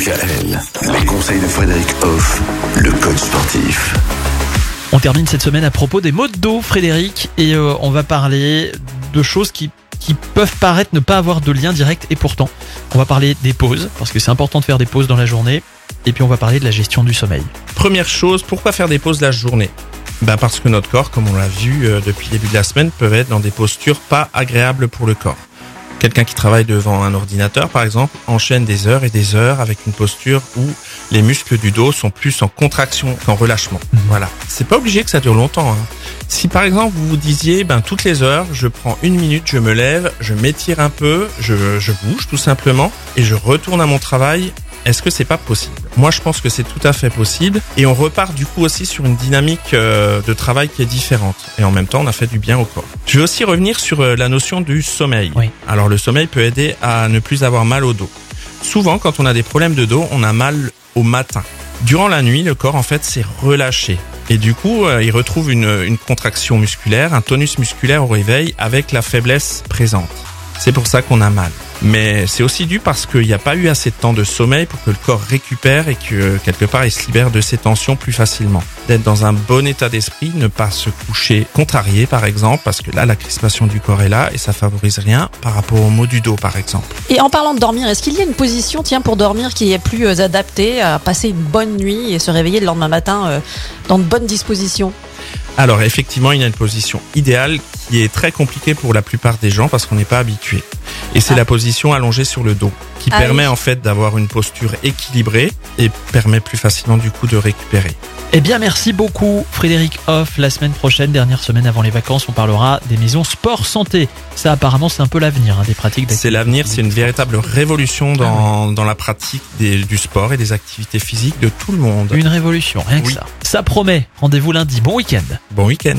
DKL, les conseils de Frédéric Hoff, le coach sportif. On termine cette semaine à propos des mots de dos, Frédéric, et euh, on va parler de choses qui, qui peuvent paraître ne pas avoir de lien direct, et pourtant, on va parler des pauses, parce que c'est important de faire des pauses dans la journée, et puis on va parler de la gestion du sommeil. Première chose, pourquoi faire des pauses la journée? Bah Parce que notre corps, comme on l'a vu euh, depuis le début de la semaine, peut être dans des postures pas agréables pour le corps. Quelqu'un qui travaille devant un ordinateur, par exemple, enchaîne des heures et des heures avec une posture où les muscles du dos sont plus en contraction qu'en relâchement. Voilà. C'est pas obligé que ça dure longtemps. hein. Si par exemple vous vous disiez, ben toutes les heures, je prends une minute, je me lève, je m'étire un peu, je, je bouge tout simplement et je retourne à mon travail. Est-ce que c'est pas possible? Moi, je pense que c'est tout à fait possible et on repart du coup aussi sur une dynamique euh, de travail qui est différente et en même temps, on a fait du bien au corps. Je vais aussi revenir sur euh, la notion du sommeil. Oui. Alors le sommeil peut aider à ne plus avoir mal au dos. Souvent, quand on a des problèmes de dos, on a mal au matin. Durant la nuit, le corps en fait s'est relâché et du coup, euh, il retrouve une, une contraction musculaire, un tonus musculaire au réveil avec la faiblesse présente. C'est pour ça qu'on a mal. Mais c'est aussi dû parce qu'il n'y a pas eu assez de temps de sommeil pour que le corps récupère et que quelque part il se libère de ses tensions plus facilement. D'être dans un bon état d'esprit, ne pas se coucher contrarié par exemple, parce que là la crispation du corps est là et ça favorise rien par rapport au maux du dos par exemple. Et en parlant de dormir, est-ce qu'il y a une position, tiens, pour dormir qui est plus euh, adaptée à passer une bonne nuit et se réveiller le lendemain matin euh, dans de bonnes dispositions? Alors effectivement, il y a une position idéale qui est très compliquée pour la plupart des gens parce qu'on n'est pas habitué. Et c'est Ah. la position allongée sur le dos qui Ah permet oui. en fait d'avoir une posture équilibrée et permet plus facilement du coup de récupérer. Eh bien, merci beaucoup, Frédéric Hoff. La semaine prochaine, dernière semaine avant les vacances, on parlera des maisons sport santé. Ça, apparemment, c'est un peu l'avenir hein, des pratiques d'activité C'est l'avenir, c'est une véritable révolution dans, dans la pratique des- du sport et des activités physiques de tout le monde. Une révolution, rien que ça. Ça promet. Rendez-vous lundi. Bon week-end. Bon week-end.